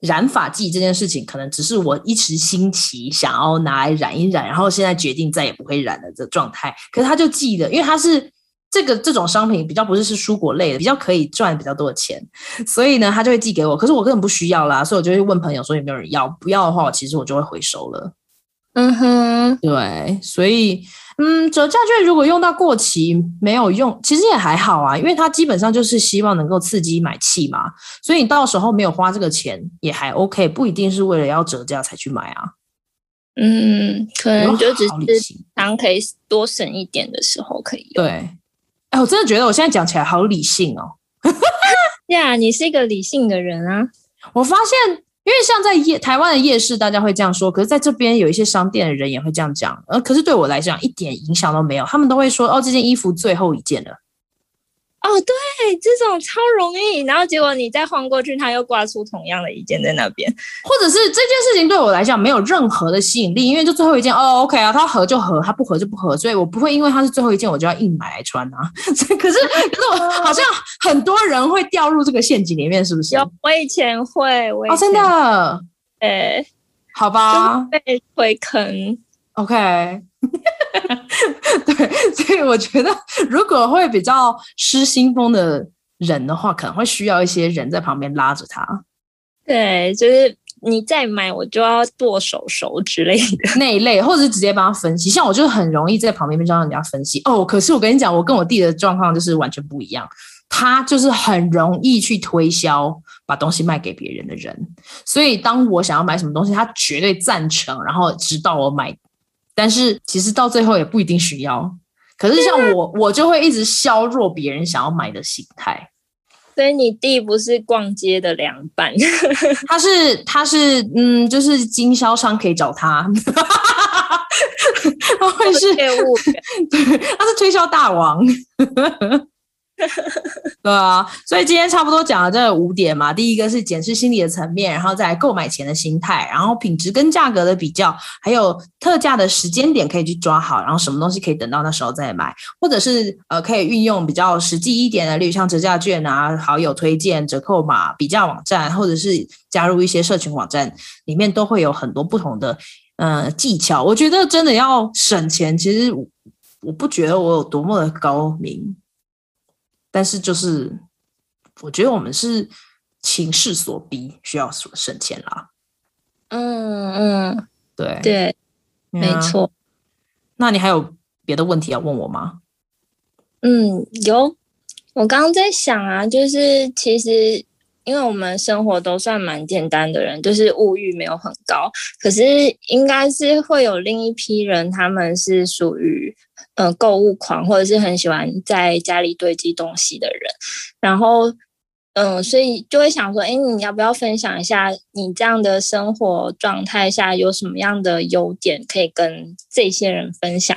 染发剂这件事情，可能只是我一时兴起想要拿来染一染，然后现在决定再也不会染了的状态。可是他就记得，因为他是这个这种商品比较不是是蔬果类的，比较可以赚比较多的钱，所以呢，他就会寄给我。可是我根本不需要啦，所以我就会问朋友说有没有人要。不要的话我，其实我就会回收了。嗯哼，对，所以。嗯，折价券如果用到过期没有用，其实也还好啊，因为它基本上就是希望能够刺激买气嘛，所以你到时候没有花这个钱也还 OK，不一定是为了要折价才去买啊。
嗯，可能就只是当可以多省一点的时候可以用。
对，哎，我真的觉得我现在讲起来好理性哦。
呀，yeah, 你是一个理性的人啊，
我发现。因为像在夜台湾的夜市，大家会这样说，可是在这边有一些商店的人也会这样讲，呃，可是对我来讲一点影响都没有，他们都会说，哦，这件衣服最后一件了。
哦，对，这种超容易，然后结果你再换过去，他又挂出同样的一件在那边，
或者是这件事情对我来讲没有任何的吸引力，因为就最后一件，哦，OK 啊，它合就合，它不合就不合，所以我不会因为它是最后一件，我就要硬买来穿啊。可是，可是我好像很多人会掉入这个陷阱里面，是不是？
有，我以前会，我以前
哦，真的，
哎，
好吧，
被推坑
，OK。对，所以我觉得，如果会比较失心疯的人的话，可能会需要一些人在旁边拉着他。
对，就是你再买，我就要剁手手之类的
那一类，或者是直接帮他分析。像我就很容易在旁边让人家分析哦。可是我跟你讲，我跟我弟的状况就是完全不一样。他就是很容易去推销，把东西卖给别人的人。所以当我想要买什么东西，他绝对赞成，然后直到我买。但是其实到最后也不一定需要，可是像我，我就会一直削弱别人想要买的心态。
所以你弟不是逛街的凉拌，
他是他是嗯，就是经销商可以找他，他会是业务员，对，他是推销大王。对啊，所以今天差不多讲了这五点嘛。第一个是检视心理的层面，然后再购买前的心态，然后品质跟价格的比较，还有特价的时间点可以去抓好，然后什么东西可以等到那时候再买，或者是呃可以运用比较实际一点的，例如像折价券啊、好友推荐、折扣码、比价网站，或者是加入一些社群网站，里面都会有很多不同的呃技巧。我觉得真的要省钱，其实我不觉得我有多么的高明。但是就是，我觉得我们是情势所逼，需要省钱啦。
嗯嗯，
对
对，没错。
那你还有别的问题要问我吗？
嗯，有。我刚刚在想啊，就是其实因为我们生活都算蛮简单的人，就是物欲没有很高，可是应该是会有另一批人，他们是属于。呃，购物狂或者是很喜欢在家里堆积东西的人，然后，嗯、所以就会想说，哎，你要不要分享一下你这样的生活状态下有什么样的优点可以跟这些人分享？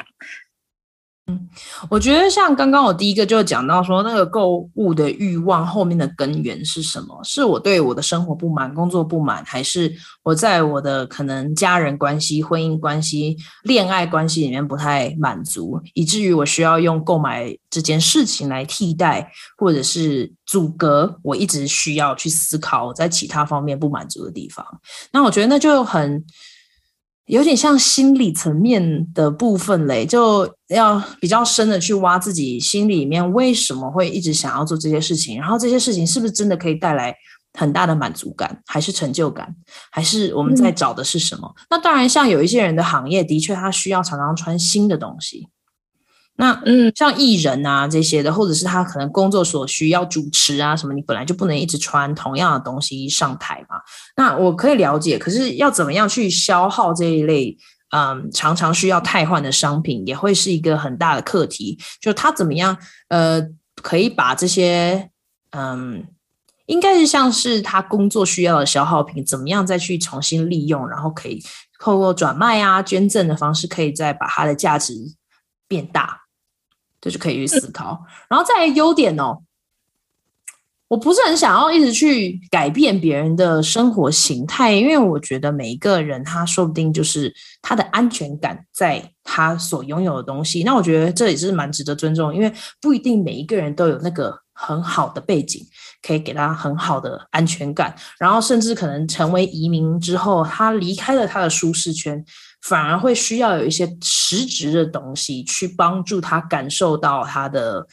嗯，我觉得像刚刚我第一个就讲到说，那个购物的欲望后面的根源是什么？是我对我的生活不满、工作不满，还是我在我的可能家人关系、婚姻关系、恋爱关系里面不太满足，以至于我需要用购买这件事情来替代，或者是阻隔我一直需要去思考我在其他方面不满足的地方？那我觉得那就很。有点像心理层面的部分嘞，就要比较深的去挖自己心里面为什么会一直想要做这些事情，然后这些事情是不是真的可以带来很大的满足感，还是成就感，还是我们在找的是什么？嗯、那当然，像有一些人的行业，的确他需要常常穿新的东西。那嗯，像艺人啊这些的，或者是他可能工作所需要主持啊什么，你本来就不能一直穿同样的东西上台嘛。那我可以了解，可是要怎么样去消耗这一类嗯常常需要汰换的商品，也会是一个很大的课题。就他怎么样呃可以把这些嗯应该是像是他工作需要的消耗品，怎么样再去重新利用，然后可以透过转卖啊、捐赠的方式，可以再把它的价值变大，这就可以去思考。然后再优点哦。我不是很想要一直去改变别人的生活形态，因为我觉得每一个人他说不定就是他的安全感在他所拥有的东西。那我觉得这也是蛮值得尊重，因为不一定每一个人都有那个很好的背景可以给他很好的安全感，然后甚至可能成为移民之后，他离开了他的舒适圈，反而会需要有一些实质的东西去帮助他感受到他的。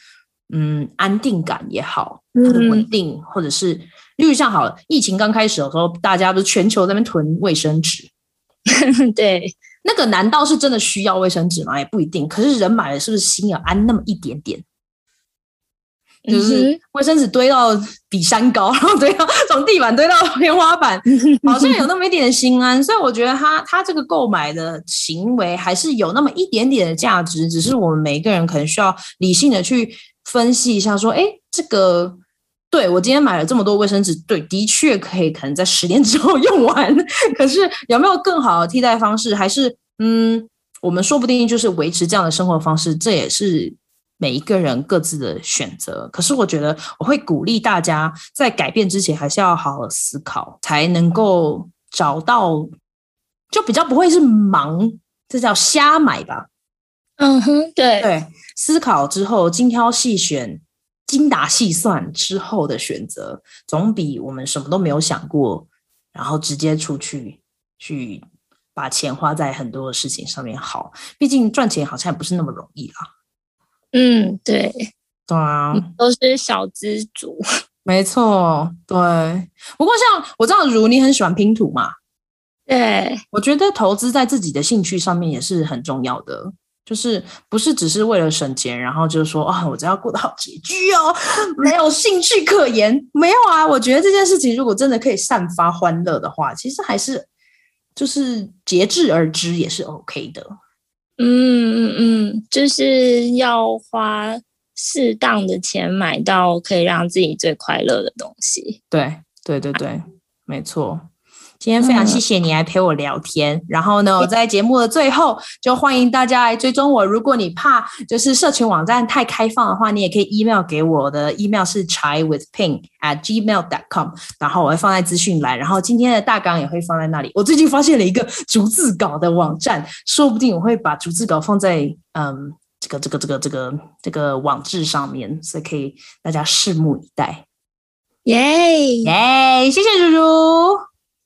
嗯，安定感也好，他的稳定，嗯、或者是，例如像好了，疫情刚开始的时候，大家不是全球在那边囤卫生纸，
对，
那个难道是真的需要卫生纸吗？也不一定。可是人买了，是不是心要安那么一点点？就是卫生纸堆到比山高，然后堆到从地板堆到天花板，好像有那么一点点心安。所以我觉得他他这个购买的行为还是有那么一点点的价值，只是我们每一个人可能需要理性的去。分析一下，说，哎，这个对我今天买了这么多卫生纸，对，的确可以，可能在十年之后 用完。可是有没有更好的替代方式？还是，嗯，我们说不定就是维持这样的生活方式，这也是每一个人各自的选择。可是我觉得，我会鼓励大家在改变之前，还是要好好思考，才能够找到，就比较不会是盲，这叫瞎买吧。
嗯哼，对
对，思考之后精挑细选、精打细算之后的选择，总比我们什么都没有想过，然后直接出去去把钱花在很多的事情上面好。毕竟赚钱好像也不是那么容易啦。
嗯，对，
对啊，
都是小资族，
没错，对。不过像我知道如你很喜欢拼图嘛，
对，
我觉得投资在自己的兴趣上面也是很重要的。就是不是只是为了省钱，然后就是说啊，我只要过得好拮据哦，没有兴趣可言。没有啊，我觉得这件事情如果真的可以散发欢乐的话，其实还是就是节制而知也是 OK 的。
嗯嗯嗯，就是要花适当的钱买到可以让自己最快乐的东西。
对对对对，没错。今天非常谢谢你来陪我聊天，嗯、然后呢，我在节目的最后就欢迎大家来追踪我。如果你怕就是社群网站太开放的话，你也可以 email 给我的 email 是 chaiwithping at gmail dot com，然后我会放在资讯栏，然后今天的大纲也会放在那里。我最近发现了一个逐字稿的网站，说不定我会把逐字稿放在嗯这个这个这个这个这个网志上面，所以可以大家拭目以待。
耶
耶，谢谢如如。